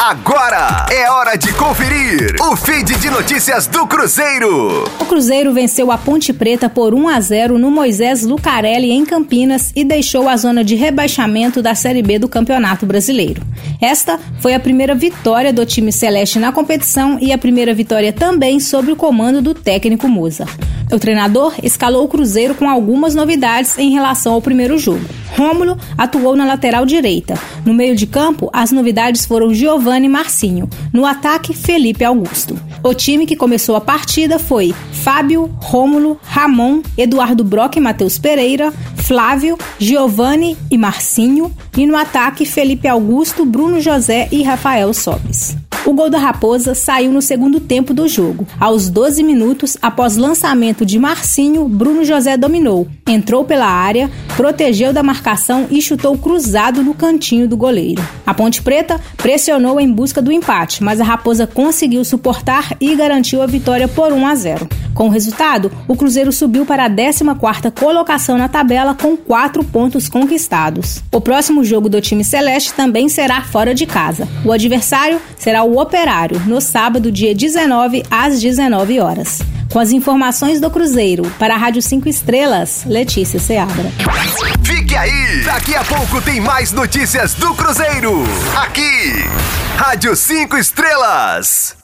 Agora é hora de conferir o feed de notícias do Cruzeiro. O Cruzeiro venceu a Ponte Preta por 1 a 0 no Moisés Lucarelli em Campinas e deixou a zona de rebaixamento da Série B do Campeonato Brasileiro. Esta foi a primeira vitória do time celeste na competição e a primeira vitória também sob o comando do técnico Musa. O treinador escalou o Cruzeiro com algumas novidades em relação ao primeiro jogo. Rômulo atuou na lateral direita. No meio de campo, as novidades foram Giovanni e Marcinho. No ataque, Felipe Augusto. O time que começou a partida foi Fábio, Rômulo, Ramon, Eduardo Brock e Matheus Pereira, Flávio, Giovanni e Marcinho. E no ataque, Felipe Augusto, Bruno José e Rafael Sobes. O gol da Raposa saiu no segundo tempo do jogo. Aos 12 minutos, após lançamento de Marcinho, Bruno José dominou, entrou pela área, protegeu da marcação e chutou cruzado no cantinho do goleiro. A Ponte Preta pressionou em busca do empate, mas a Raposa conseguiu suportar e garantiu a vitória por 1 a 0. Com o resultado, o Cruzeiro subiu para a 14ª colocação na tabela com quatro pontos conquistados. O próximo jogo do time celeste também será fora de casa. O adversário será o Operário, no sábado, dia 19, às 19 horas. Com as informações do Cruzeiro, para a Rádio 5 Estrelas, Letícia Seabra. Fique aí! Daqui a pouco tem mais notícias do Cruzeiro. Aqui, Rádio 5 Estrelas.